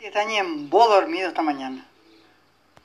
Está en vos dormido esta mañana.